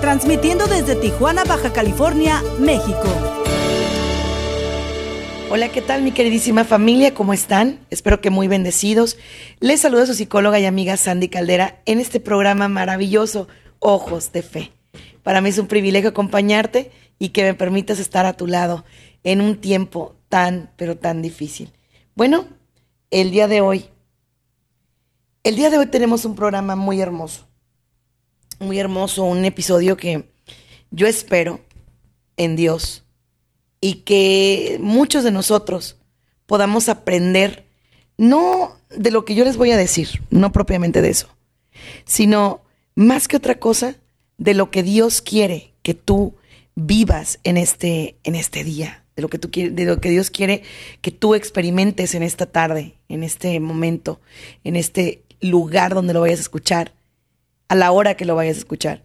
transmitiendo desde Tijuana, Baja California, México. Hola, ¿qué tal mi queridísima familia? ¿Cómo están? Espero que muy bendecidos. Les saluda su psicóloga y amiga Sandy Caldera en este programa maravilloso, Ojos de Fe. Para mí es un privilegio acompañarte y que me permitas estar a tu lado en un tiempo tan, pero tan difícil. Bueno, el día de hoy, el día de hoy tenemos un programa muy hermoso, muy hermoso, un episodio que yo espero en Dios y que muchos de nosotros podamos aprender, no de lo que yo les voy a decir, no propiamente de eso, sino más que otra cosa, de lo que Dios quiere que tú vivas en este, en este día, de lo, que tú quieres, de lo que Dios quiere que tú experimentes en esta tarde, en este momento, en este lugar donde lo vayas a escuchar, a la hora que lo vayas a escuchar.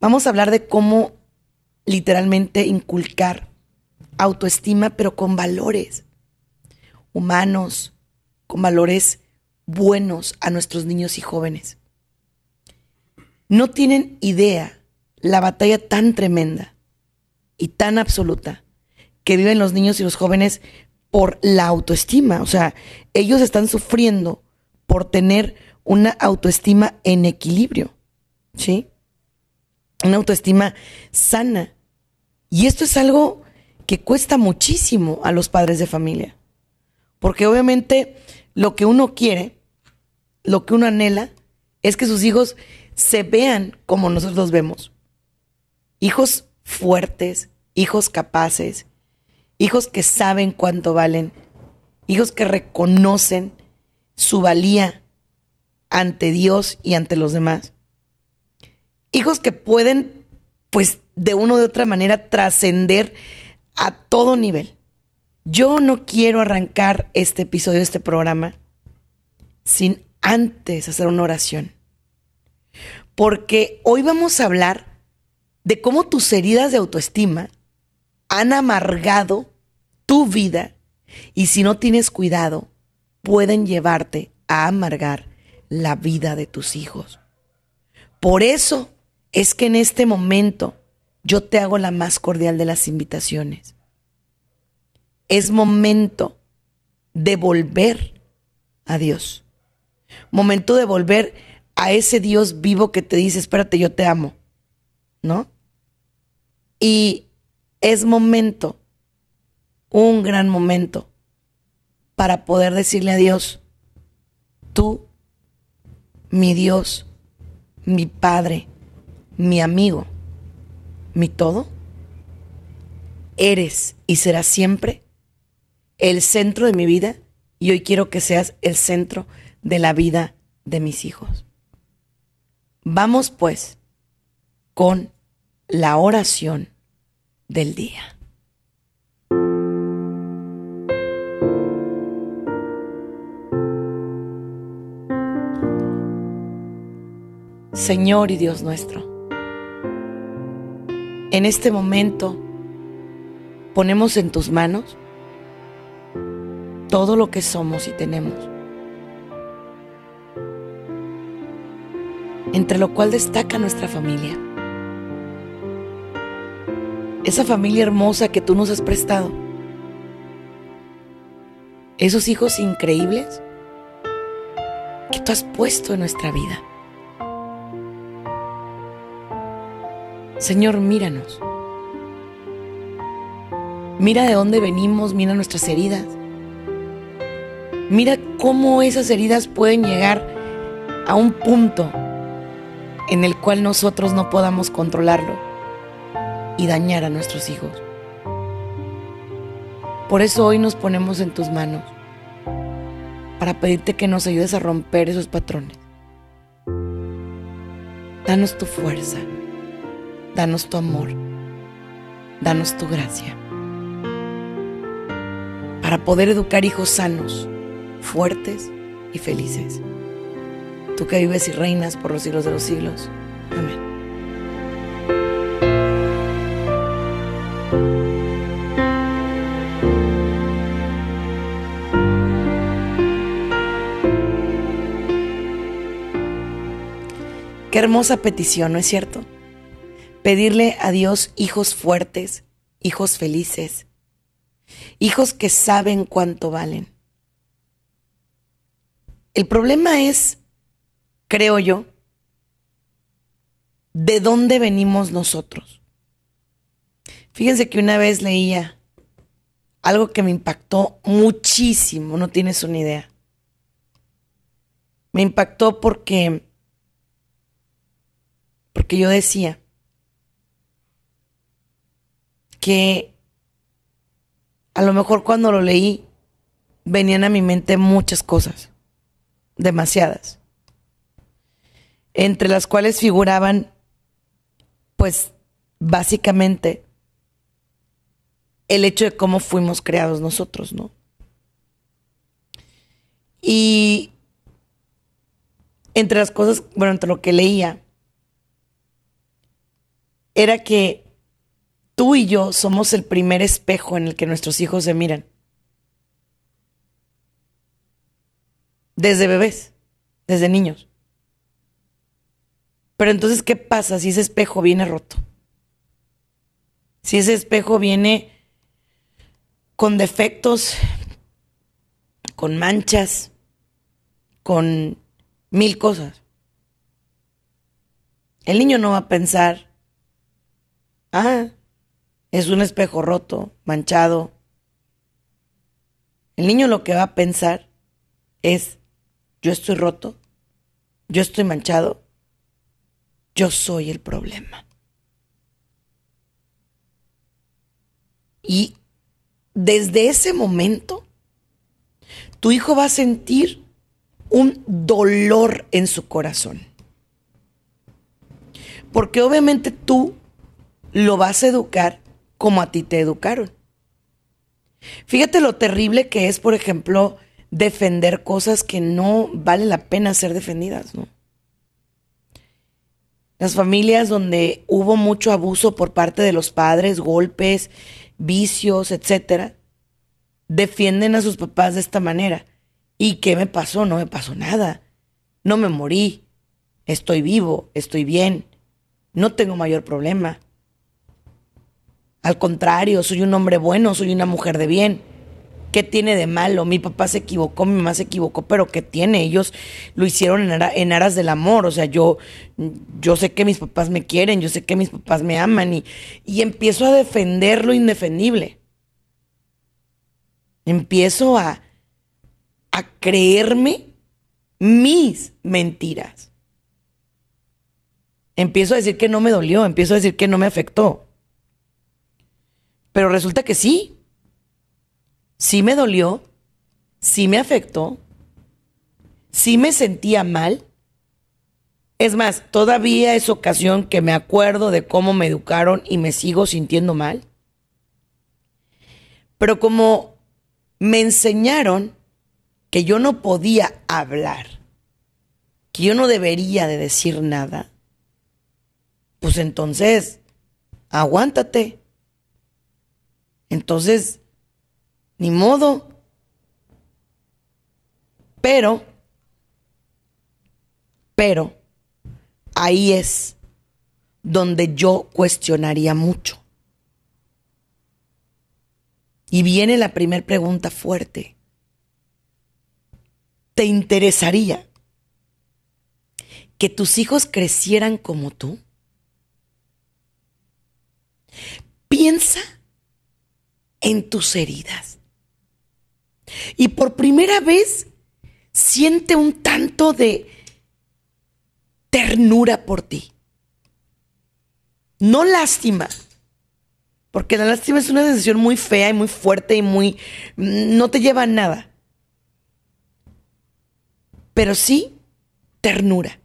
Vamos a hablar de cómo literalmente inculcar autoestima, pero con valores humanos, con valores buenos a nuestros niños y jóvenes. No tienen idea la batalla tan tremenda y tan absoluta que viven los niños y los jóvenes por la autoestima. O sea, ellos están sufriendo por tener una autoestima en equilibrio, ¿sí? Una autoestima sana. Y esto es algo que cuesta muchísimo a los padres de familia. Porque obviamente lo que uno quiere, lo que uno anhela, es que sus hijos se vean como nosotros vemos. Hijos fuertes, hijos capaces, hijos que saben cuánto valen, hijos que reconocen su valía ante Dios y ante los demás. Hijos que pueden pues de una u otra manera trascender a todo nivel. Yo no quiero arrancar este episodio, este programa, sin antes hacer una oración. Porque hoy vamos a hablar de cómo tus heridas de autoestima han amargado tu vida y si no tienes cuidado, pueden llevarte a amargar la vida de tus hijos. Por eso es que en este momento yo te hago la más cordial de las invitaciones. Es momento de volver a Dios. Momento de volver a ese Dios vivo que te dice, espérate, yo te amo. ¿No? Y es momento, un gran momento, para poder decirle a Dios, tú, mi Dios, mi Padre, mi amigo, mi todo, eres y serás siempre el centro de mi vida y hoy quiero que seas el centro de la vida de mis hijos. Vamos pues con la oración del día. Señor y Dios nuestro, en este momento ponemos en tus manos todo lo que somos y tenemos, entre lo cual destaca nuestra familia, esa familia hermosa que tú nos has prestado, esos hijos increíbles que tú has puesto en nuestra vida. Señor, míranos. Mira de dónde venimos, mira nuestras heridas. Mira cómo esas heridas pueden llegar a un punto en el cual nosotros no podamos controlarlo y dañar a nuestros hijos. Por eso hoy nos ponemos en tus manos para pedirte que nos ayudes a romper esos patrones. Danos tu fuerza danos tu amor, danos tu gracia, para poder educar hijos sanos, fuertes y felices. Tú que vives y reinas por los siglos de los siglos. Amén. Qué hermosa petición, ¿no es cierto? Pedirle a Dios hijos fuertes, hijos felices, hijos que saben cuánto valen. El problema es, creo yo, de dónde venimos nosotros. Fíjense que una vez leía algo que me impactó muchísimo, no tienes una idea. Me impactó porque porque yo decía que a lo mejor cuando lo leí venían a mi mente muchas cosas, demasiadas, entre las cuales figuraban, pues, básicamente el hecho de cómo fuimos creados nosotros, ¿no? Y entre las cosas, bueno, entre lo que leía, era que tú y yo somos el primer espejo en el que nuestros hijos se miran. Desde bebés, desde niños. Pero entonces, ¿qué pasa si ese espejo viene roto? Si ese espejo viene con defectos, con manchas, con mil cosas. El niño no va a pensar, Ah, es un espejo roto, manchado. El niño lo que va a pensar es, yo estoy roto, yo estoy manchado, yo soy el problema. Y desde ese momento, tu hijo va a sentir un dolor en su corazón. Porque obviamente tú lo vas a educar como a ti te educaron. Fíjate lo terrible que es, por ejemplo, defender cosas que no vale la pena ser defendidas, ¿no? Las familias donde hubo mucho abuso por parte de los padres, golpes, vicios, etcétera, defienden a sus papás de esta manera. ¿Y qué me pasó? No me pasó nada. No me morí. Estoy vivo, estoy bien. No tengo mayor problema. Al contrario, soy un hombre bueno, soy una mujer de bien. ¿Qué tiene de malo? Mi papá se equivocó, mi mamá se equivocó, pero ¿qué tiene? Ellos lo hicieron en, aras del amor. O sea, yo, yo sé que mis papás me quieren, yo sé que mis papás me aman y, y empiezo a defender lo indefendible. Empiezo a, a creerme mis mentiras. Empiezo a decir que no me dolió, empiezo a decir que no me afectó. Pero resulta que sí. Sí me dolió, sí me afectó, sí me sentía mal. Es más, todavía es ocasión que me acuerdo de cómo me educaron y me sigo sintiendo mal. Pero como me enseñaron que yo no podía hablar, que yo no debería de decir nada, pues entonces, aguántate. Entonces, ni modo. Pero, pero, ahí es donde yo cuestionaría mucho. Y viene la primera pregunta fuerte. ¿Te interesaría que tus hijos crecieran como tú? Piensa en tus heridas. Y por primera vez siente un tanto de ternura por ti. No lástima, porque la lástima es una decisión muy fea y muy fuerte y muy... no te lleva a nada. Pero sí ternura.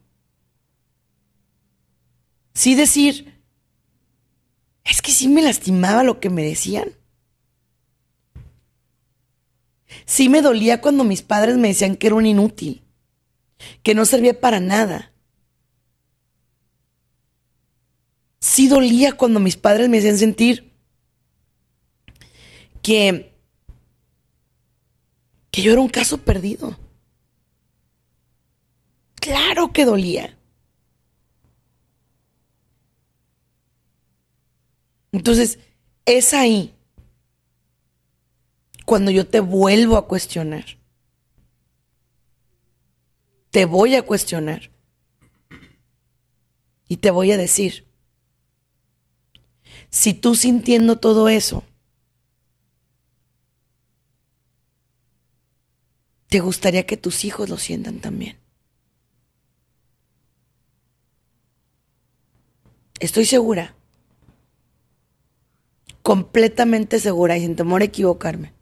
Sí decir, sí me lastimaba lo que me decían. Sí me dolía cuando mis padres me decían que era un inútil, que no servía para nada. Sí dolía cuando mis padres me hacían sentir que, que yo era un caso perdido. Claro que dolía. Entonces, es ahí cuando yo te vuelvo a cuestionar. Te voy a cuestionar. Y te voy a decir, si tú sintiendo todo eso, te gustaría que tus hijos lo sientan también. Estoy segura, completamente segura y sin temor a equivocarme,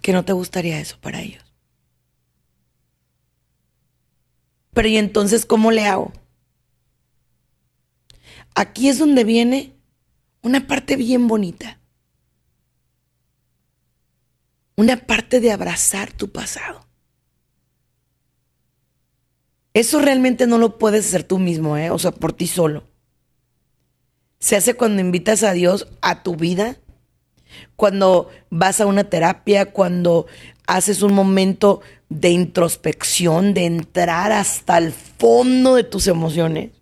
que no te gustaría eso para ellos. Pero ¿y entonces cómo le hago? Aquí es donde viene una parte bien bonita. Una parte de abrazar tu pasado. Eso realmente no lo puedes hacer tú mismo, ¿eh? o sea, por ti solo. Se hace cuando invitas a Dios a tu vida cuando vas a una terapia, cuando haces un momento de introspección, de entrar hasta el fondo de tus emociones,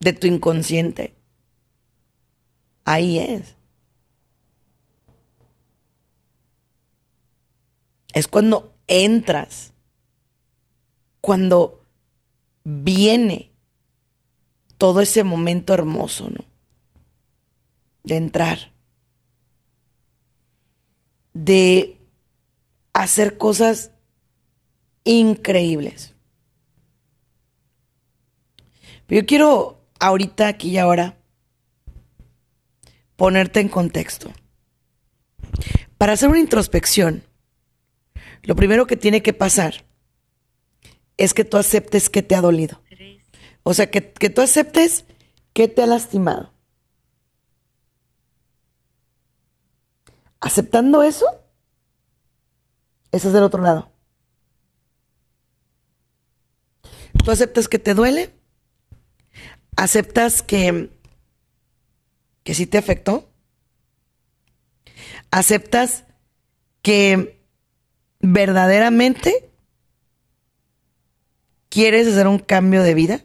de tu inconsciente. Ahí es. Es cuando entras, cuando viene todo ese momento hermoso, ¿no? De entrar de hacer cosas increíbles. Pero yo quiero ahorita, aquí y ahora, ponerte en contexto. Para hacer una introspección, lo primero que tiene que pasar es que tú aceptes que te ha dolido. O sea, que, que tú aceptes que te ha lastimado. Aceptando eso, ese es del otro lado. Tú aceptas que te duele, aceptas que, que sí te afectó, aceptas que verdaderamente quieres hacer un cambio de vida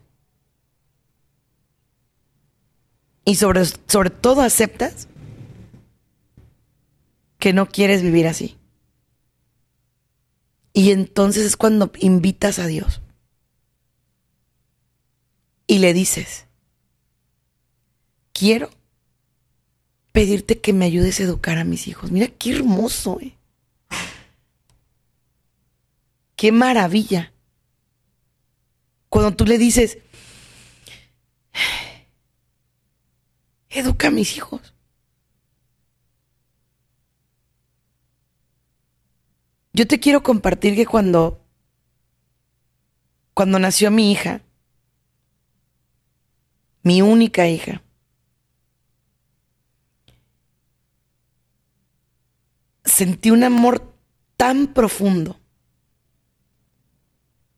y sobre, sobre todo aceptas que no quieres vivir así. Y entonces es cuando invitas a Dios y le dices, quiero pedirte que me ayudes a educar a mis hijos. Mira qué hermoso, eh. Qué maravilla. Cuando tú le dices, educa a mis hijos. Yo te quiero compartir que cuando, cuando nació mi hija, mi única hija, sentí un amor tan profundo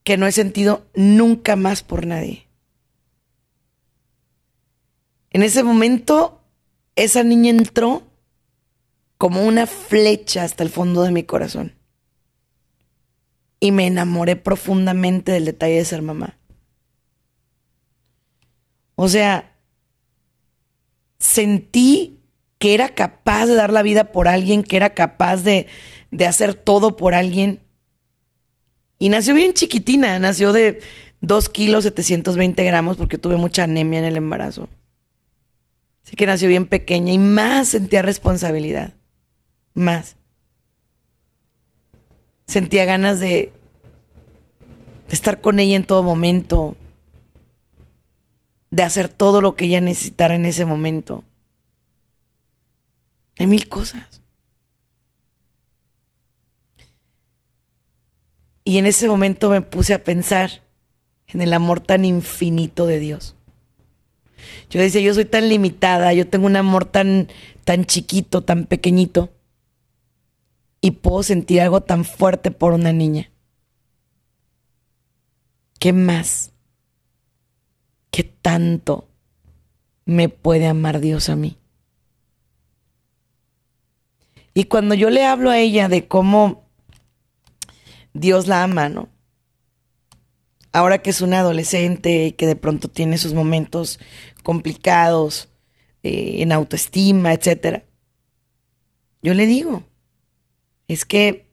que no he sentido nunca más por nadie. En ese momento, esa niña entró como una flecha hasta el fondo de mi corazón y me enamoré profundamente del detalle de ser mamá. O sea, sentí que era capaz de dar la vida por alguien, que era capaz de, de hacer todo por alguien. Y nació bien chiquitina, nació de 2 kilos 720 gramos porque tuve mucha anemia en el embarazo. Así que nació bien pequeña y más sentía responsabilidad. Más sentía ganas de, estar con ella en todo momento, de hacer todo lo que ella necesitara en ese momento. Hay mil cosas. Y en ese momento me puse a pensar en el amor tan infinito de Dios. Yo decía, yo soy tan limitada, yo tengo un amor tan, tan chiquito, tan pequeñito, y puedo sentir algo tan fuerte por una niña. ¿Qué más? ¿Qué tanto me puede amar Dios a mí? Y cuando yo le hablo a ella de cómo Dios la ama, ¿no? Ahora que es una adolescente y que de pronto tiene sus momentos complicados eh, en autoestima, etcétera. Yo le digo, es que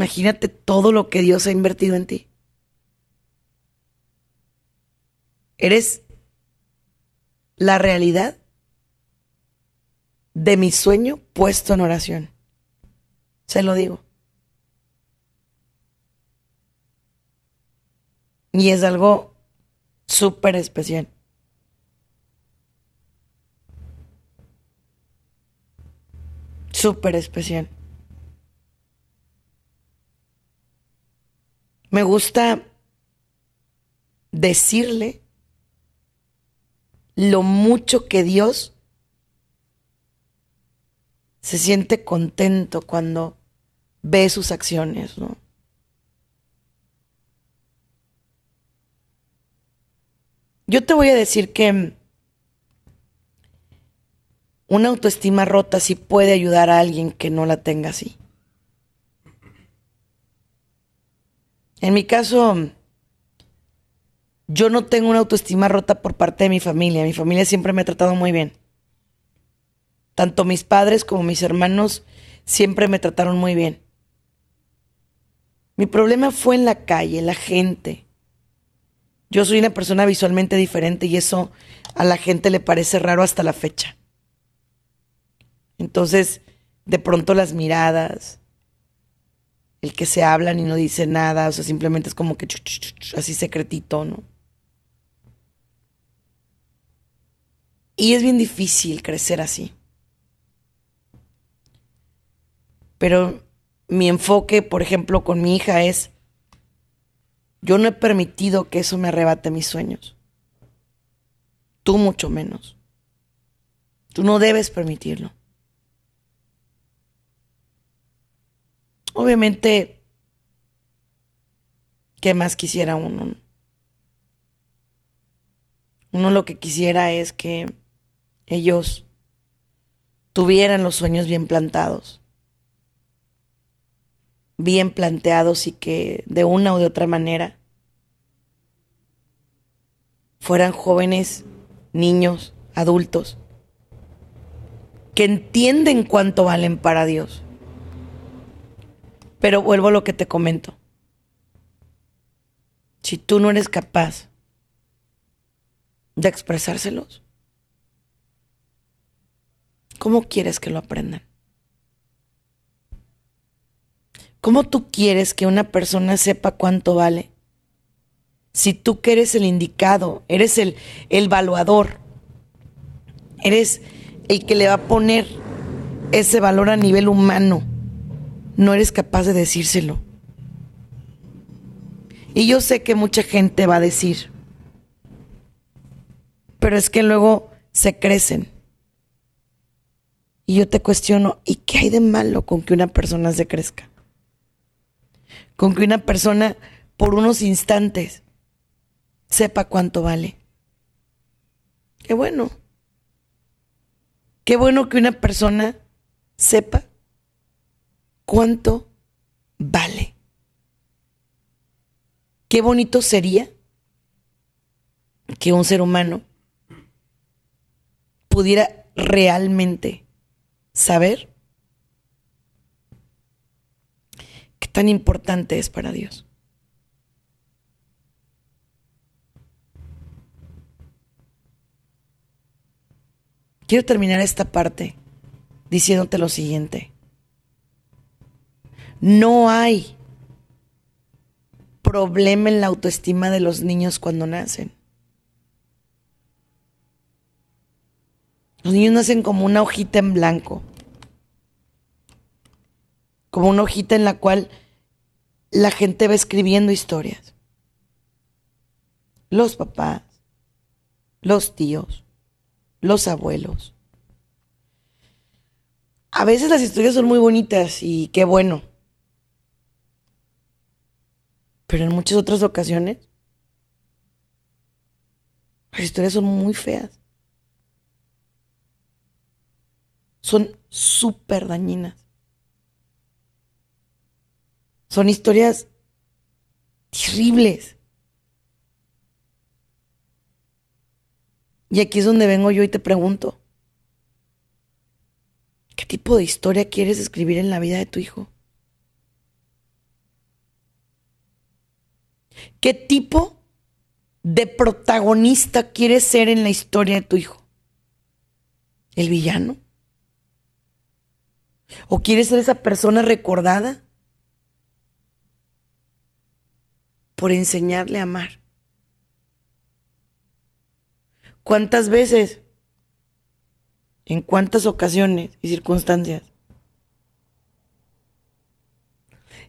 imagínate todo lo que Dios ha invertido en ti. Eres la realidad de mi sueño puesto en oración. Se lo digo. Y es algo súper especial. Súper especial. Me gusta decirle lo mucho que Dios se siente contento cuando ve sus acciones, ¿no? Yo te voy a decir que una autoestima rota sí puede ayudar a alguien que no la tenga así. En mi caso, yo no tengo una autoestima rota por parte de mi familia. Mi familia siempre me ha tratado muy bien. Tanto mis padres como mis hermanos siempre me trataron muy bien. Mi problema fue en la calle, la gente. Yo soy una persona visualmente diferente y eso a la gente le parece raro hasta la fecha. Entonces, de pronto las miradas, el que se hablan y no dice nada, o sea, simplemente es como que así secretito, ¿no? Y es bien difícil crecer así. Pero mi enfoque, por ejemplo, con mi hija es, yo no he permitido que eso me arrebate mis sueños. Tú mucho menos. Tú no debes permitirlo. Obviamente, ¿qué más quisiera uno? Uno lo que quisiera es que ellos tuvieran los sueños bien plantados bien planteados y que de una o de otra manera fueran jóvenes, niños, adultos, que entienden cuánto valen para Dios. Pero vuelvo a lo que te comento. Si tú no eres capaz de expresárselos, ¿cómo quieres que lo aprendan? ¿Cómo tú quieres que una persona sepa cuánto vale? Si tú que eres el indicado, eres el, el evaluador, eres el que le va a poner ese valor a nivel humano, no eres capaz de decírselo. Y yo sé que mucha gente va a decir, pero es que luego se crecen. Y yo te cuestiono, ¿y qué hay de malo con que una persona se crezca? con que una persona por unos instantes sepa cuánto vale. Qué bueno. Qué bueno que una persona sepa cuánto vale. Qué bonito sería que un ser humano pudiera realmente saber tan importante es para Dios. Quiero terminar esta parte diciéndote lo siguiente. No hay problema en la autoestima de los niños cuando nacen. Los niños nacen como una hojita en blanco como una hojita en la cual la gente va escribiendo historias. los papás, los tíos, los abuelos. A veces las historias son muy bonitas y qué bueno. Pero en muchas otras ocasiones las historias son muy feas. Son súper dañinas. Son historias terribles. Y aquí es donde vengo yo y te pregunto, ¿qué tipo de historia quieres escribir en la vida de tu hijo? ¿Qué tipo de protagonista quieres ser en la historia de tu hijo? ¿El villano? ¿O quieres ser esa persona recordada por enseñarle a amar? ¿Cuántas veces? ¿En cuántas ocasiones y circunstancias?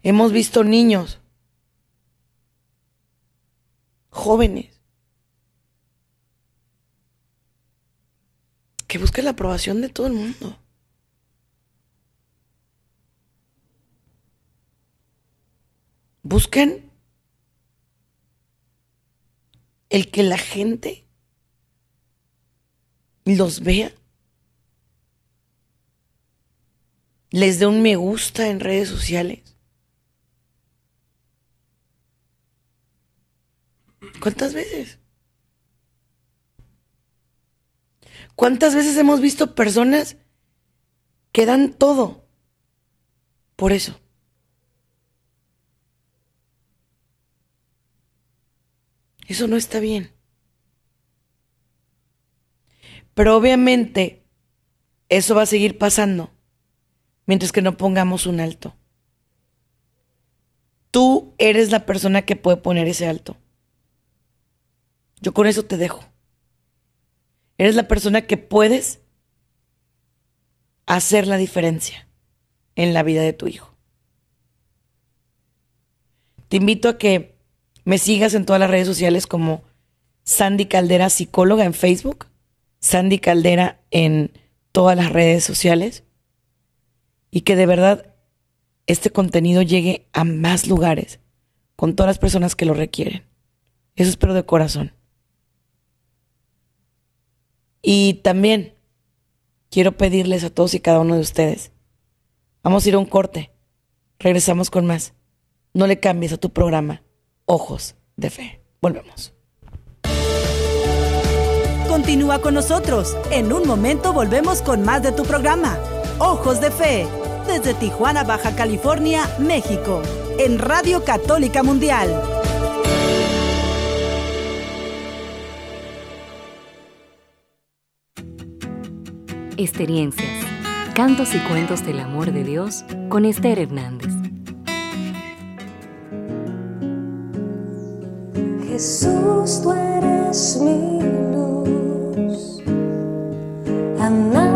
Hemos visto niños, jóvenes, que buscan la aprobación de todo el mundo. Buscan el que la gente los vea, les dé un me gusta en redes sociales. ¿Cuántas veces? ¿Cuántas veces hemos visto personas que dan todo por eso? Eso no está bien. Pero obviamente eso va a seguir pasando mientras que no pongamos un alto. Tú eres la persona que puede poner ese alto. Yo con eso te dejo. Eres la persona que puedes hacer la diferencia en la vida de tu hijo. Te invito a que me sigas en todas las redes sociales como Sandy Caldera Psicóloga en Facebook Sandy Caldera en todas las redes sociales y que de verdad este contenido llegue a más lugares con todas las personas que lo requieren. Eso espero de corazón. Y también quiero pedirles a todos y cada uno de ustedes, vamos a ir a un corte, regresamos con más. No le cambies a tu programa Ojos de Fe. Volvemos. Continúa con nosotros. En un momento volvemos con más de tu programa. Ojos de Fe. Desde Tijuana, Baja California, México. En Radio Católica Mundial. Experiencias. Cantos y cuentos del amor de Dios con Esther Hernández. Jesús, tú eres mi nada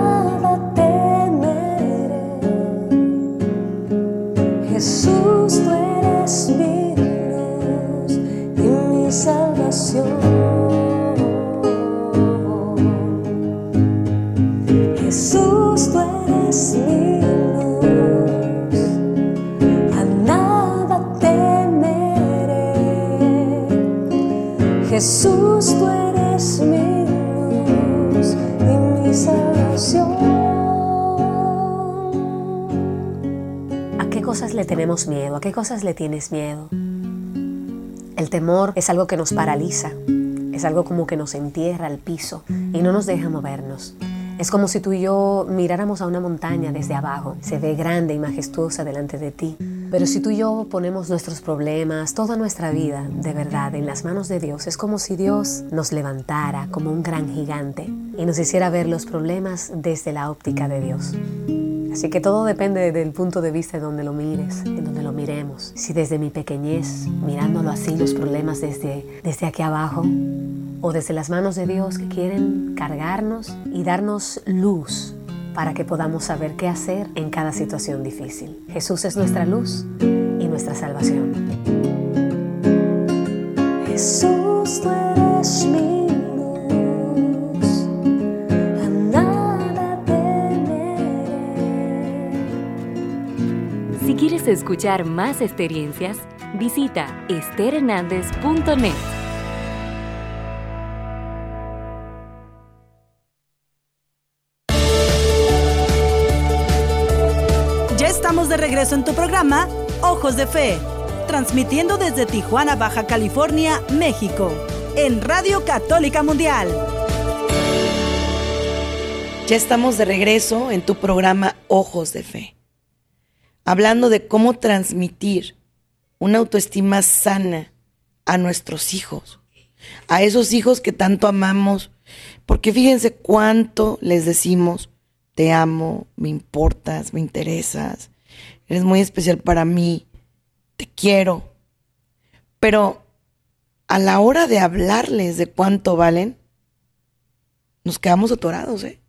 Jesús, tú eres mi ¿A qué cosas le tenemos miedo? ¿A qué cosas le tienes miedo? El temor es algo que nos paraliza, es algo como que nos entierra al piso y no nos deja movernos. Es como si tú y yo miráramos a una montaña desde abajo. Se ve grande y majestuosa delante de ti. Pero si tú y yo ponemos nuestros problemas, toda nuestra vida, de verdad, en las manos de Dios, es como si Dios nos levantara como un gran gigante y nos hiciera ver los problemas desde la óptica de Dios. Así que todo depende del punto de vista de donde lo mires, en donde lo miremos. Si desde mi pequeñez, mirándolo así, los problemas desde, desde aquí abajo, o desde las manos de Dios que quieren cargarnos y darnos luz para que podamos saber qué hacer en cada situación difícil. Jesús es nuestra luz y nuestra salvación. Jesús, tú eres mi luz, a nada temeré. Si quieres escuchar más experiencias, visita esterhernandez.net. de regreso en tu programa Ojos de Fe, transmitiendo desde Tijuana, Baja California, México, en Radio Católica Mundial. Ya estamos de regreso en tu programa Ojos de Fe, hablando de cómo transmitir una autoestima sana a nuestros hijos, a esos hijos que tanto amamos, porque fíjense cuánto les decimos, te amo, me importas, me interesas, eres muy especial para mí, te quiero, pero a la hora de hablarles de cuánto valen, nos quedamos atorados, ¿eh?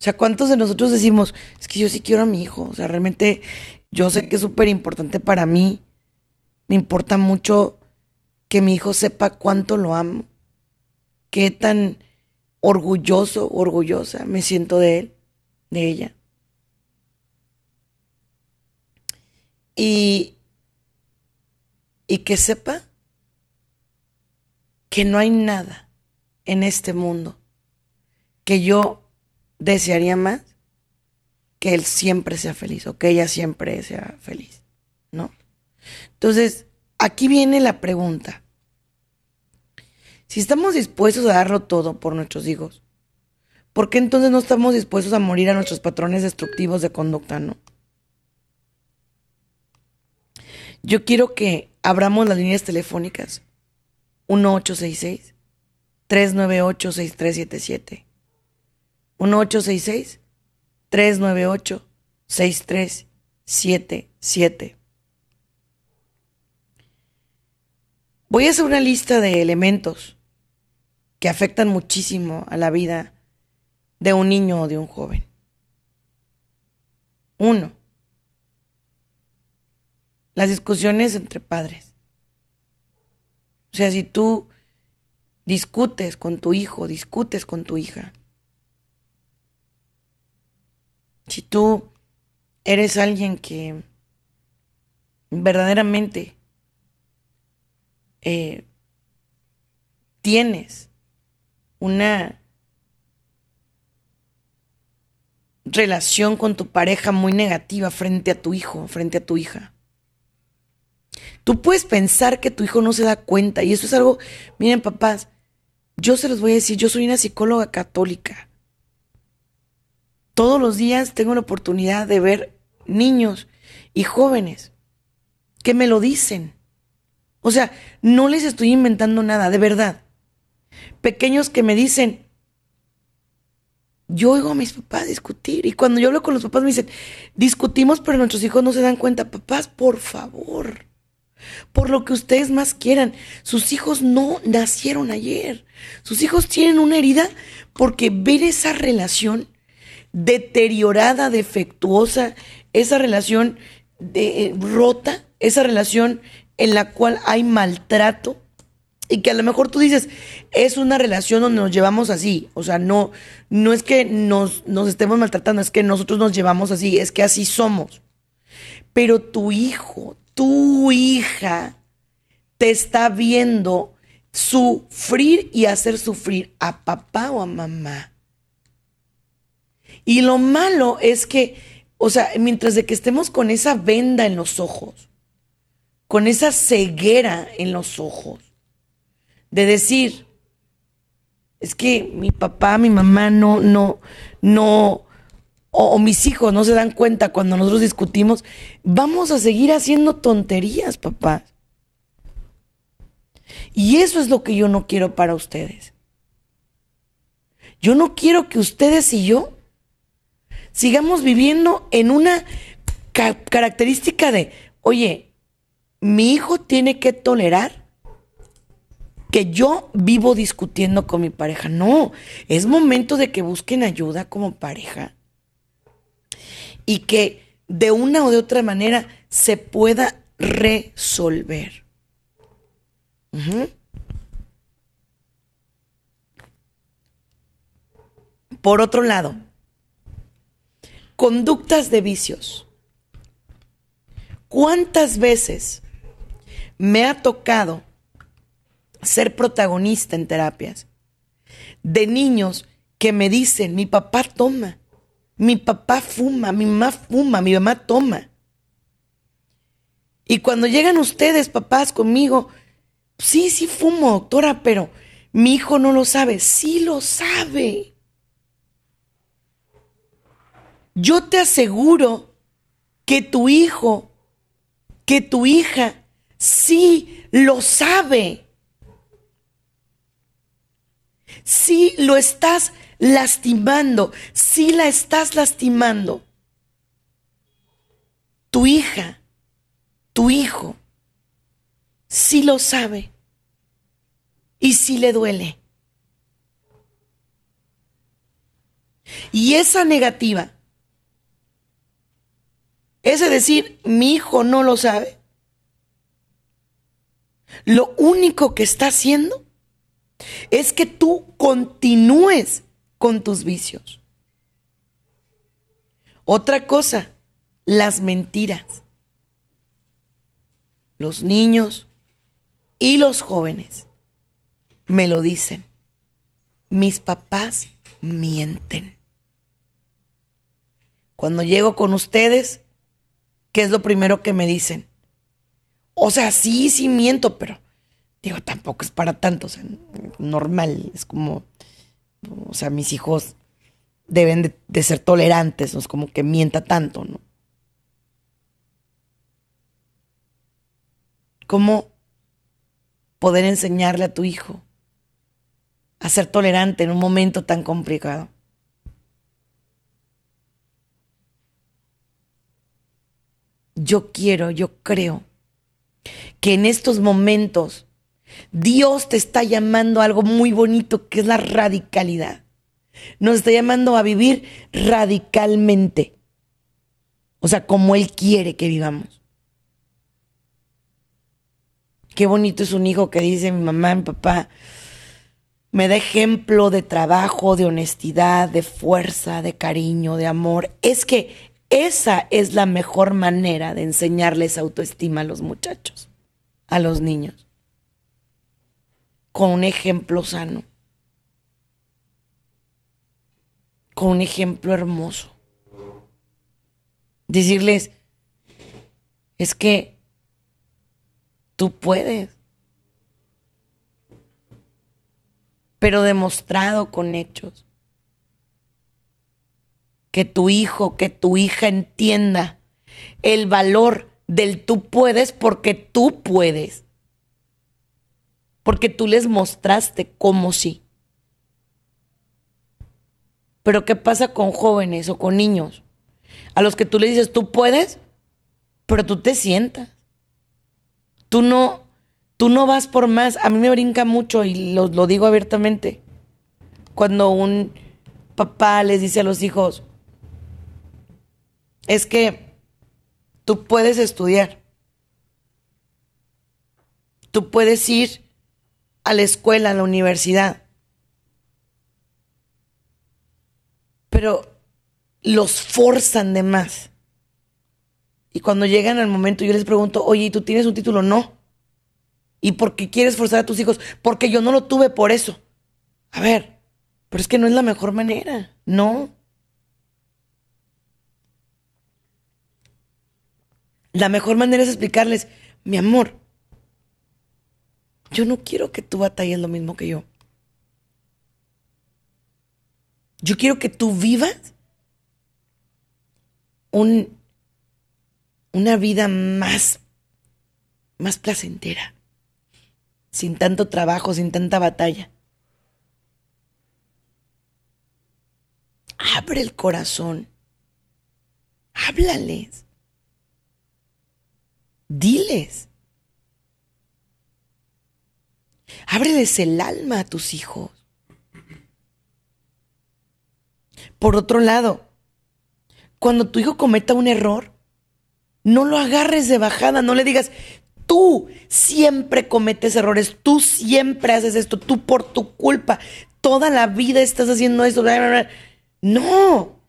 O sea, ¿cuántos de nosotros decimos, es que yo sí quiero a mi hijo? O sea, realmente yo sé que es súper importante para mí. Me importa mucho que mi hijo sepa cuánto lo amo. Qué tan orgulloso, orgullosa me siento de él, de ella. Y, y que sepa que no hay nada en este mundo que yo desearía más que él siempre sea feliz o que ella siempre sea feliz, ¿no? Entonces, aquí viene la pregunta. Si estamos dispuestos a darlo todo por nuestros hijos, ¿por qué entonces no estamos dispuestos a morir a nuestros patrones destructivos de conducta, no? Yo quiero que abramos las líneas telefónicas. 1866 398 6377 1866 398 6377 Voy a hacer una lista de elementos que afectan muchísimo a la vida de un niño o de un joven. Uno, las discusiones entre padres. O sea, si tú discutes con tu hijo, discutes con tu hija, si tú eres alguien que verdaderamente eh, tienes una relación con tu pareja muy negativa frente a tu hijo, frente a tu hija. Tú puedes pensar que tu hijo no se da cuenta y eso es algo, miren papás, yo se los voy a decir, yo soy una psicóloga católica. Todos los días tengo la oportunidad de ver niños y jóvenes que me lo dicen. O sea, no les estoy inventando nada, de verdad. Pequeños que me dicen, yo oigo a mis papás discutir y cuando yo hablo con los papás me dicen, discutimos pero nuestros hijos no se dan cuenta. Papás, por favor, por lo que ustedes más quieran, sus hijos no nacieron ayer. Sus hijos tienen una herida porque ver esa relación deteriorada, defectuosa, esa relación de, eh, rota, esa relación en la cual hay maltrato y que a lo mejor tú dices, es una relación donde nos llevamos así, o sea, no, no es que nos, nos estemos maltratando, es que nosotros nos llevamos así, es que así somos. Pero tu hijo, tu hija, te está viendo sufrir y hacer sufrir a papá o a mamá. Y lo malo es que, o sea, mientras de que estemos con esa venda en los ojos, con esa ceguera en los ojos, de decir, es que mi papá, mi mamá no, no, no, o, mis hijos no se dan cuenta cuando nosotros discutimos, vamos a seguir haciendo tonterías, papá. Y eso es lo que yo no quiero para ustedes. Yo no quiero que ustedes y yo sigamos viviendo en una característica de, oye, mi hijo tiene que tolerar que yo vivo discutiendo con mi pareja. No, es momento de que busquen ayuda como pareja y que de una o de otra manera se pueda resolver. Por otro lado, conductas de vicios. ¿Cuántas veces me ha tocado ser protagonista en terapias de niños que me dicen, mi papá toma, mi papá fuma, mi mamá fuma, mi mamá toma? Y cuando llegan ustedes, papás, conmigo, sí, sí fumo, doctora, pero mi hijo no lo sabe. Sí lo sabe. Yo te aseguro que tu hijo, que tu hija, sí lo sabe. Sí lo estás lastimando, sí la estás lastimando. Tu hija, tu hijo, sí lo sabe y sí le duele. Y esa negativa, ese decir, mi hijo no lo sabe, lo único que está haciendo es que tú continúes con tus vicios. Otra cosa, las mentiras. Los niños y los jóvenes me lo dicen. Mis papás mienten. Cuando llego con ustedes, ¿qué es lo primero que me dicen? O sea, sí, sí miento, pero digo, tampoco es para tanto, o sea, normal, es como, o sea, mis hijos deben de, ser tolerantes, no es como que mienta tanto, ¿no? ¿Cómo poder enseñarle a tu hijo a ser tolerante en un momento tan complicado. Yo quiero, yo creo que en estos momentos Dios te está llamando a algo muy bonito que es la radicalidad. Nos está llamando a vivir radicalmente. O sea, como Él quiere que vivamos. Qué bonito es un hijo que dice mi mamá, mi papá, me da ejemplo de trabajo, de honestidad, de fuerza, de cariño, de amor. Es que esa es la mejor manera de enseñarles autoestima a los muchachos, a los niños. Con un ejemplo sano. Con un ejemplo hermoso. Decirles, es que tú puedes. pero demostrado con hechos. Que tu hijo, que tu hija entienda el valor del tú puedes porque tú puedes. Porque tú les mostraste cómo sí. Pero ¿qué pasa con jóvenes o con niños? A los que tú le dices, tú puedes, pero tú te sientas. Tú no, Tú no vas por más. A mí me brinca mucho y lo, lo digo abiertamente. Cuando un papá les dice a los hijos, es que tú puedes estudiar. Tú puedes ir a la escuela, a la universidad. Pero los forzan de más. Y cuando llegan al momento, yo les pregunto, oye, ¿y tú tienes un título? No. ¿Y por qué quieres forzar a tus hijos? Porque yo no lo tuve por eso. A ver, pero es que no es la mejor manera, no. La mejor manera es explicarles, mi amor, yo no quiero que tú batalles lo mismo que yo. Yo quiero que tú vivas un, una vida más, más placentera sin tanto trabajo, sin tanta batalla. Abre el corazón. Háblales. Diles. Ábreles el alma a tus hijos. Por otro lado, cuando tu hijo cometa un error, no lo agarres de bajada, no le digas, tú siempre cometes errores, tú siempre haces esto, tú por tu culpa, toda la vida estás haciendo esto. No,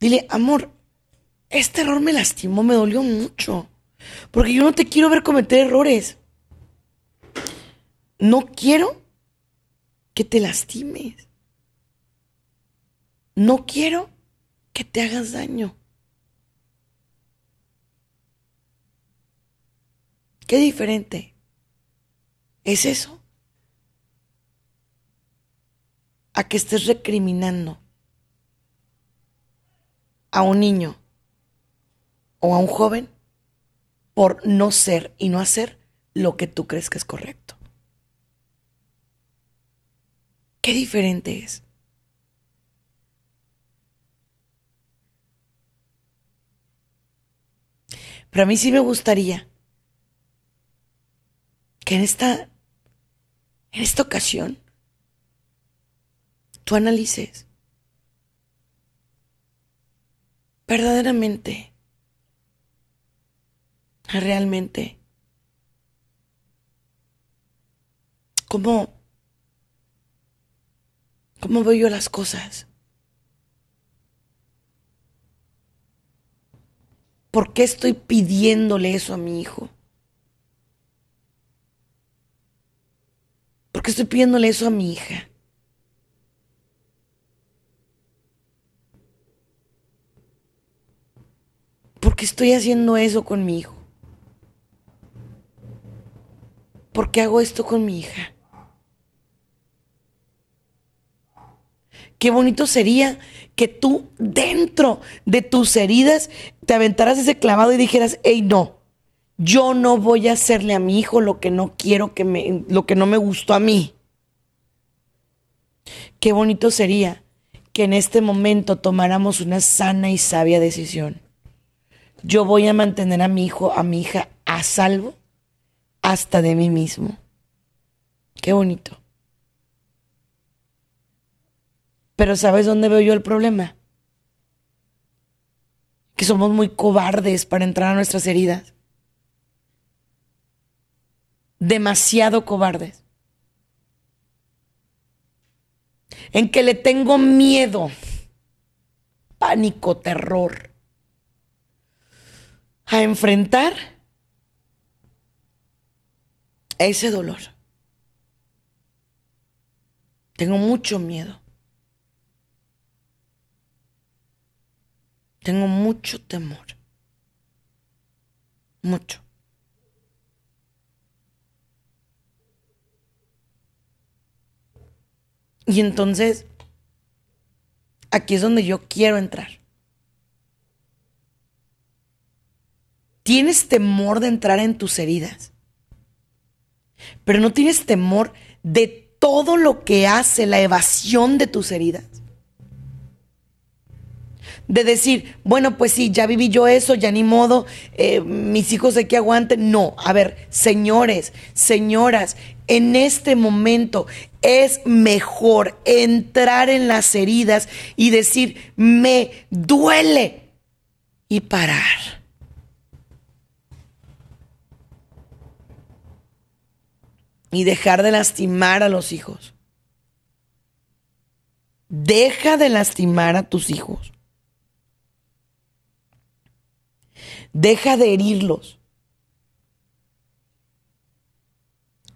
dile, amor, este error me lastimó, me dolió mucho. Porque yo no te quiero ver cometer errores. No quiero que te lastimes. No quiero que te hagas daño. Qué diferente es eso a que estés recriminando a un niño o a un joven por no ser y no hacer lo que tú crees que es correcto. Qué diferente es. Pero a mí sí me gustaría que en esta, en esta ocasión, tú analices verdaderamente, realmente, cómo, cómo veo yo las cosas. ¿Por qué estoy pidiéndole eso a mi hijo? ¿Por qué estoy pidiéndole eso a mi hija? ¿Por qué estoy haciendo eso con mi hijo? ¿Por qué hago esto con mi hija? Qué bonito sería que tú dentro de tus heridas te aventaras ese clavado y dijeras, hey, no, yo no voy a hacerle a mi hijo lo que no quiero que me, lo que no me gustó a mí. Qué bonito sería que en este momento tomáramos una sana y sabia decisión. Yo voy a mantener a mi hijo, a mi hija a salvo hasta de mí mismo. Qué bonito. Pero ¿sabes dónde veo yo el problema? Que somos muy cobardes para entrar a nuestras heridas. Demasiado cobardes. En que le tengo miedo, pánico, terror a enfrentar ese dolor. Tengo mucho miedo. Tengo mucho temor. Mucho. Y entonces, aquí es donde yo quiero entrar. Tienes temor de entrar en tus heridas, pero no tienes temor de todo lo que hace la evasión de tus heridas de decir, bueno, pues sí, ya viví yo eso, ya ni modo, eh, mis hijos de que aguanten. No, a ver, señores, señoras, en este momento es mejor entrar en las heridas y decir, me duele y parar. Y dejar de lastimar a los hijos. Deja de lastimar a tus hijos. Deja de herirlos.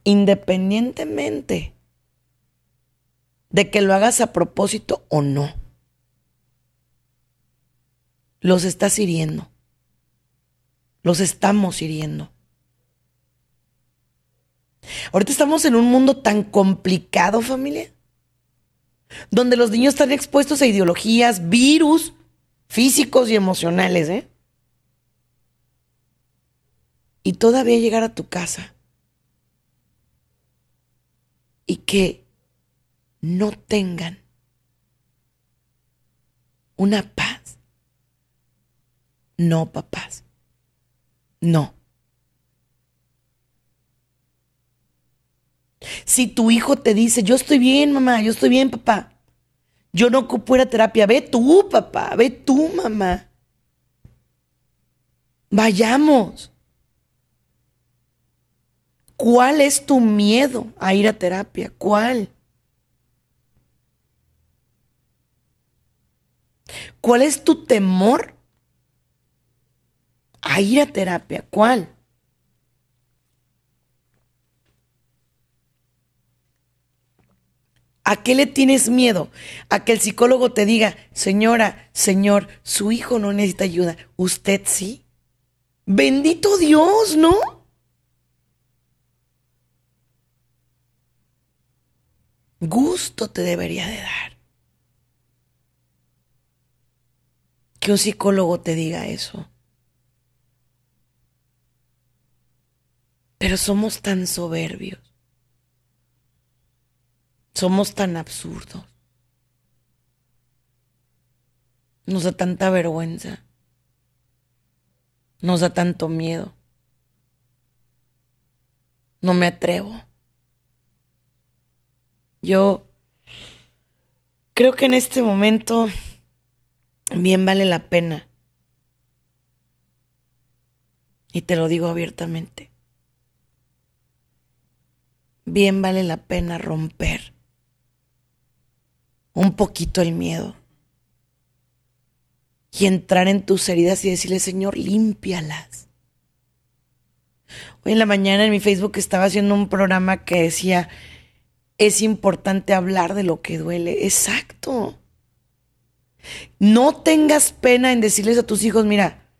Independientemente de que lo hagas a propósito o no. Los estás hiriendo. Los estamos hiriendo. Ahorita estamos en un mundo tan complicado, familia, donde los niños están expuestos a ideologías, virus físicos y emocionales, ¿eh? Y todavía llegar a tu casa y que no tengan una paz. No, papás. No. Si tu hijo te dice, yo estoy bien, mamá, yo estoy bien, papá. Yo no ocupo ir a terapia. Ve tú, papá, ve tú, mamá. Vayamos. ¿Cuál es tu miedo a ir a terapia? ¿Cuál? ¿Cuál es tu temor a ir a terapia. ¿Cuál? ¿A qué le tienes miedo? A que el psicólogo te diga, señora, señor, su hijo no necesita ayuda. ¿Usted sí? Bendito Dios, ¿no? Gusto te debería de dar. Que un psicólogo te diga eso. Pero somos tan soberbios. Somos tan absurdos. Nos da tanta vergüenza. Nos da tanto miedo. No me atrevo. Yo creo que en este momento bien vale la pena. Y te lo digo abiertamente. Bien vale la pena romper un poquito el miedo y entrar en tus heridas y decirle, Señor, límpialas. Hoy en la mañana en mi Facebook estaba haciendo un programa que decía, es importante hablar de lo que duele. Exacto. No tengas pena en decirles a tus hijos, mira,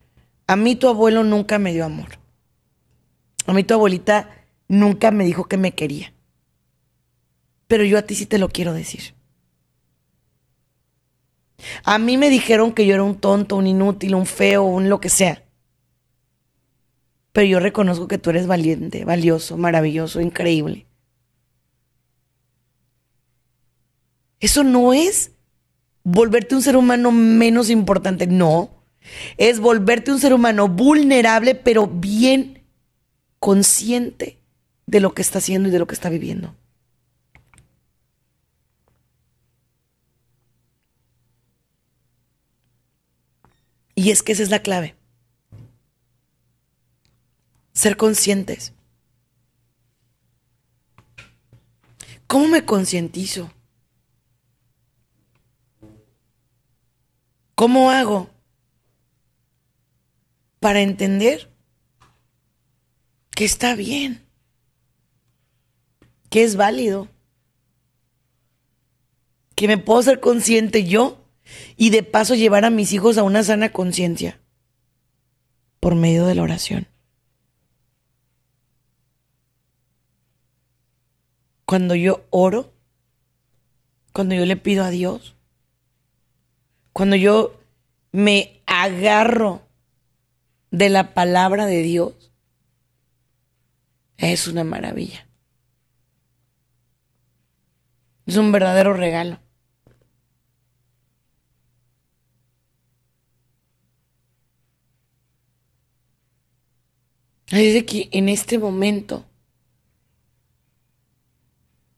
a mí tu abuelo nunca me dio amor. A mí tu abuelita nunca me dijo que me quería. Pero yo a ti sí te lo quiero decir. A mí me dijeron que yo era un tonto, un inútil, un feo, un lo que sea. Pero yo reconozco que tú eres valiente, valioso, maravilloso, increíble. Eso no es volverte un ser humano menos importante, no. Es volverte un ser humano vulnerable, pero bien consciente de lo que está haciendo y de lo que está viviendo. Y es que esa es la clave. Ser conscientes. ¿Cómo me concientizo? ¿Cómo hago para entender que está bien, que es válido, que me puedo ser consciente yo y de paso llevar a mis hijos a una sana conciencia por medio de la oración. Cuando yo oro, cuando yo le pido a Dios, cuando yo me agarro de la palabra de Dios, es una maravilla. Es un verdadero regalo. De que en este momento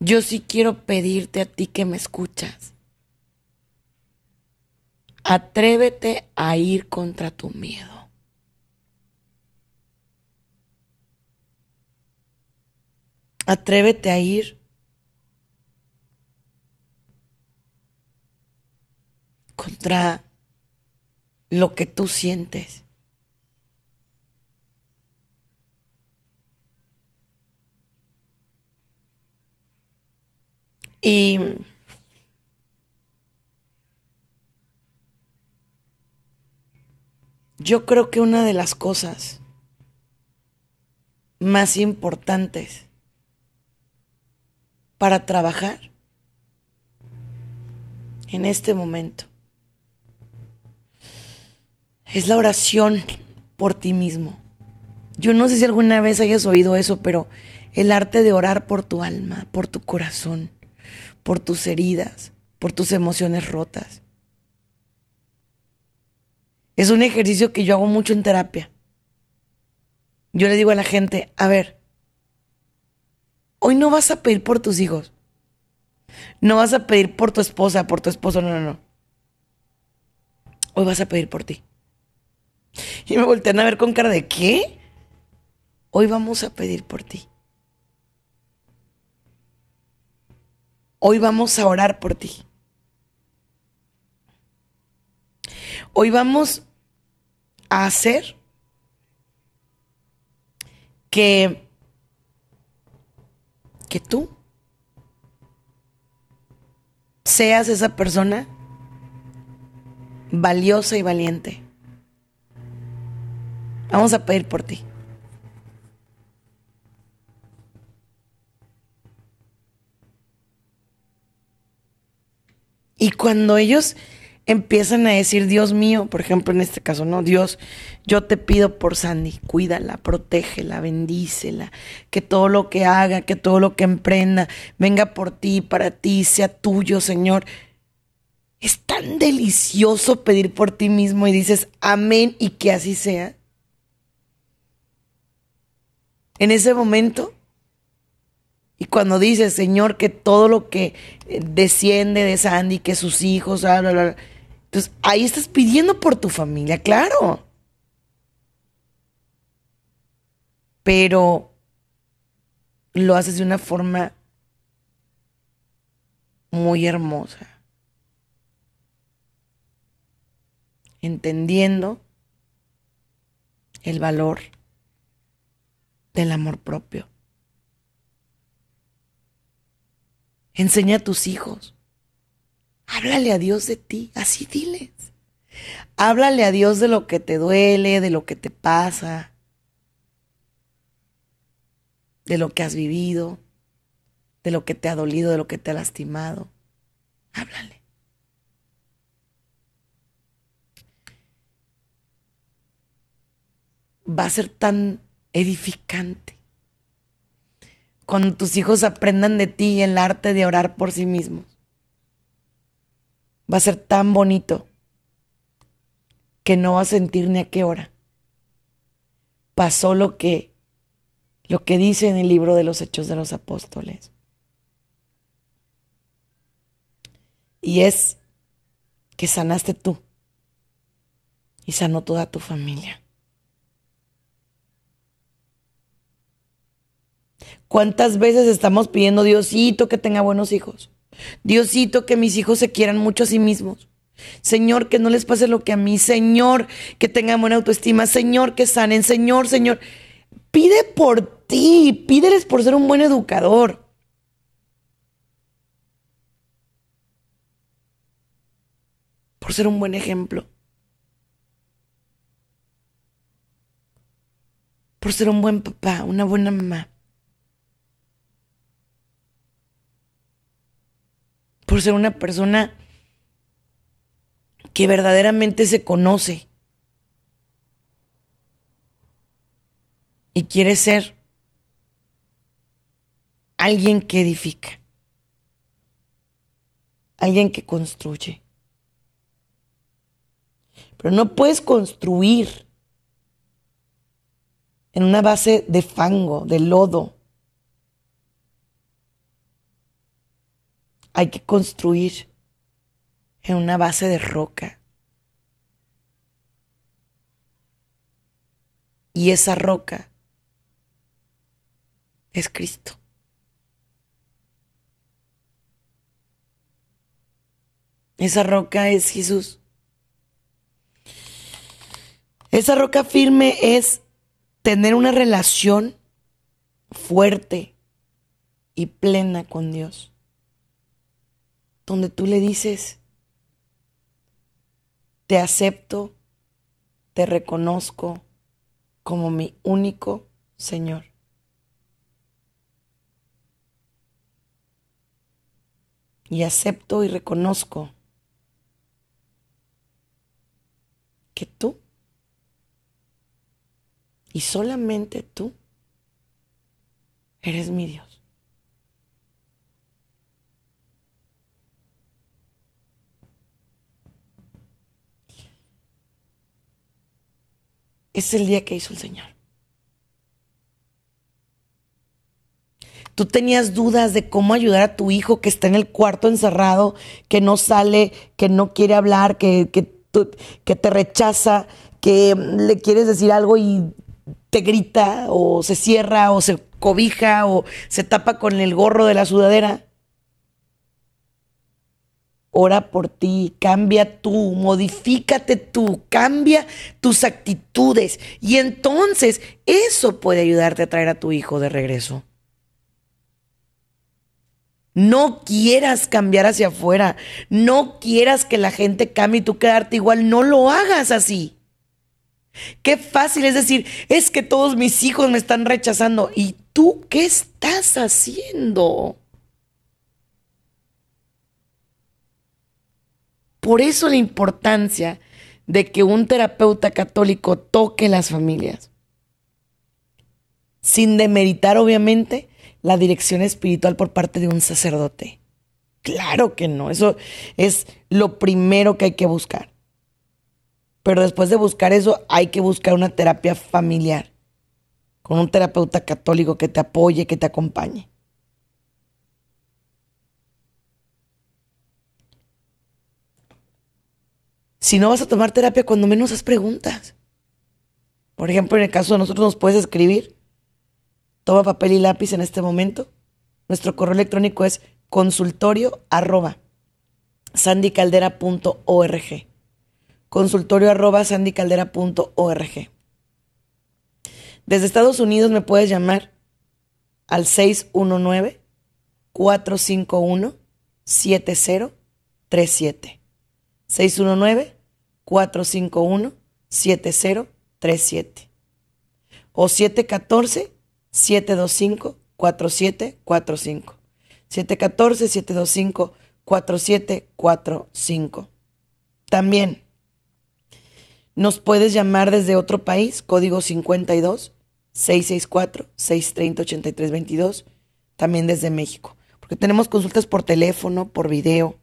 yo sí quiero pedirte a ti que me escuchas. Atrévete a ir contra tu miedo. Atrévete a ir contra lo que tú sientes. Y yo creo que una de las cosas más importantes para trabajar en este momento es la oración por ti mismo. Yo no sé si alguna vez hayas oído eso, pero el arte de orar por tu alma, por tu corazón por tus heridas, por tus emociones rotas. Es un ejercicio que yo hago mucho en terapia. Yo le digo a la gente, a ver, hoy no vas a pedir por tus hijos. No vas a pedir por tu esposa, por tu esposo, no, no, no. Hoy vas a pedir por ti. Y me voltean a ver con cara de ¿qué? Hoy vamos a pedir por ti. Hoy vamos a orar por ti. Hoy vamos hacer que, que tú seas esa persona valiosa y valiente. Vamos a pedir por ti. Y cuando ellos empiezan a decir, Dios mío, por ejemplo, en este caso, no, Dios, yo te pido por Sandy, cuídala, protégela, bendícela, que todo lo que haga, que todo lo que emprenda, venga por ti, para ti, sea tuyo, Señor. Es tan delicioso pedir por ti mismo y dices, amén y que así sea. En ese momento, y cuando dices, Señor, que todo lo que eh, desciende de Sandy, que sus hijos, bla, bla, bla, entonces ahí estás pidiendo por tu familia, claro. Pero lo haces de una forma muy hermosa. Entendiendo el valor del amor propio. Enseña a tus hijos. Háblale a Dios de ti, así diles. Háblale a Dios de lo que te duele, de lo que te pasa, de lo que has vivido, de lo que te ha dolido, de lo que te ha lastimado. Háblale. Va a ser tan edificante cuando tus hijos aprendan de ti el arte de orar por sí mismos. Va a ser tan bonito que no va a sentir ni a qué hora. Pasó lo que lo que dice en el libro de los Hechos de los Apóstoles. Y es que sanaste tú y sanó toda tu familia. ¿Cuántas veces estamos pidiendo, Diosito, que tenga buenos hijos? Diosito, que mis hijos se quieran mucho a sí mismos. Señor, que no les pase lo que a mí. Señor, que tengan buena autoestima. Señor, que sanen. Señor, Señor. Pide por ti. Pídeles por ser un buen educador. Por ser un buen ejemplo. Por ser un buen papá, una buena mamá. Por ser una persona que verdaderamente se conoce y quiere ser alguien que edifica, alguien que construye. Pero no puedes construir en una base de fango, de lodo, hay que construir en una base de roca. Y esa roca es Cristo. Esa roca es Jesús. Esa roca firme es tener una relación fuerte y plena con Dios donde tú le dices, te acepto, te reconozco como mi único Señor. Y acepto y reconozco que tú y solamente tú eres mi Dios. Es el día que hizo el Señor. Tú tenías dudas de cómo ayudar a tu hijo que está en el cuarto encerrado, que no sale, que no quiere hablar, que, que, que te rechaza, que le quieres decir algo y te grita o se cierra o se cobija o se tapa con el gorro de la sudadera. Ora por ti, cambia tú, modifícate tú, cambia tus actitudes y entonces eso puede ayudarte a traer a tu hijo de regreso. No quieras cambiar hacia afuera, no quieras que la gente cambie y tú quedarte igual, no lo hagas así. Qué fácil es decir, es que todos mis hijos me están rechazando. ¿Y tú qué estás haciendo? Por eso la importancia de que un terapeuta católico toque las familias. Sin demeritar, obviamente, la dirección espiritual por parte de un sacerdote. Claro que no, eso es lo primero que hay que buscar. Pero después de buscar eso, hay que buscar una terapia familiar, con un terapeuta católico que te apoye, que te acompañe. Si no vas a tomar terapia, cuando menos haz preguntas. Por ejemplo, en el caso de nosotros nos puedes escribir. Toma papel y lápiz en este momento. Nuestro correo electrónico es consultorio arroba sandycaldera.org. Consultorio arroba sandycaldera.org. Desde Estados Unidos me puedes llamar al 619 451 7037. 619-451-7037 o 714-725-4745. 714-725-4745. También nos puedes llamar desde otro país, código 52 664 630 8322, también desde México, porque tenemos consultas por teléfono, por video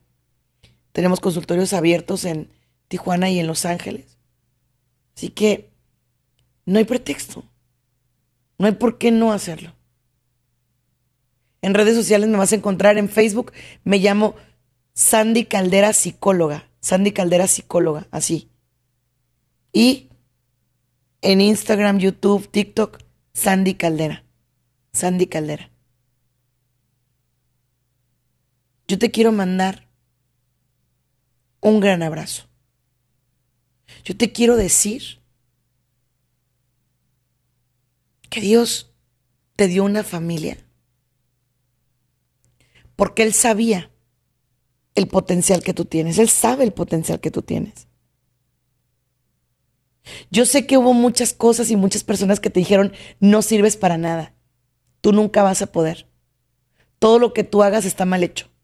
tenemos consultorios abiertos en Tijuana y en Los Ángeles. Así que no hay pretexto. No hay por qué no hacerlo. En redes sociales me vas a encontrar en Facebook. Me llamo Sandy Caldera Psicóloga. Sandy Caldera Psicóloga, así. Y en Instagram, YouTube, TikTok, Sandy Caldera. Sandy Caldera. Yo te quiero mandar un gran abrazo. Yo te quiero decir que Dios te dio una familia porque Él sabía el potencial que tú tienes. Él sabe el potencial que tú tienes. Yo sé que hubo muchas cosas y muchas personas que te dijeron, no sirves para nada. Tú nunca vas a poder. Todo lo que tú hagas está mal hecho.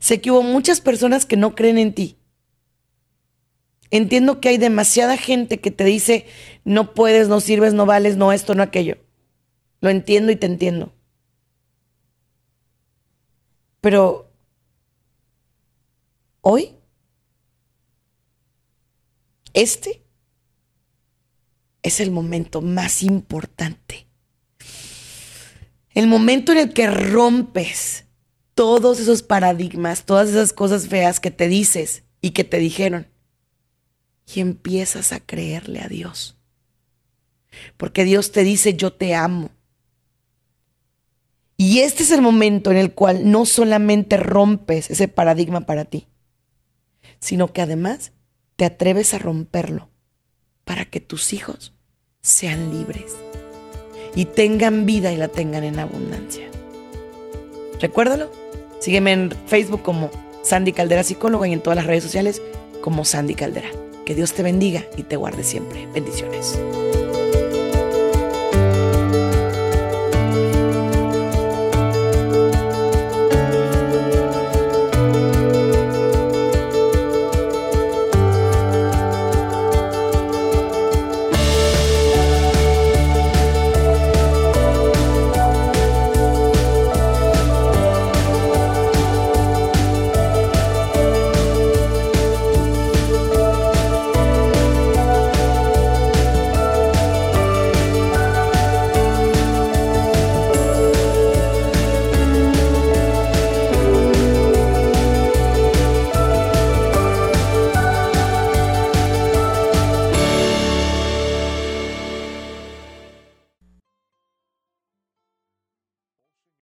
Sé que hubo muchas personas que no creen en ti. Entiendo que hay demasiada gente que te dice, no puedes, no sirves, no vales, no esto, no aquello. Lo entiendo y te entiendo. Pero hoy, este es el momento más importante. El momento en el que rompes todos esos paradigmas, todas esas cosas feas que te dices y que te dijeron. Y empiezas a creerle a Dios. Porque Dios te dice, yo te amo. Y este es el momento en el cual no solamente rompes ese paradigma para ti, sino que además te atreves a romperlo para que tus hijos sean libres y tengan vida y la tengan en abundancia. Recuérdalo, Sígueme en Facebook como Sandy Caldera Psicóloga y en todas las redes sociales como Sandy Caldera. Que Dios te bendiga y te guarde siempre. Bendiciones.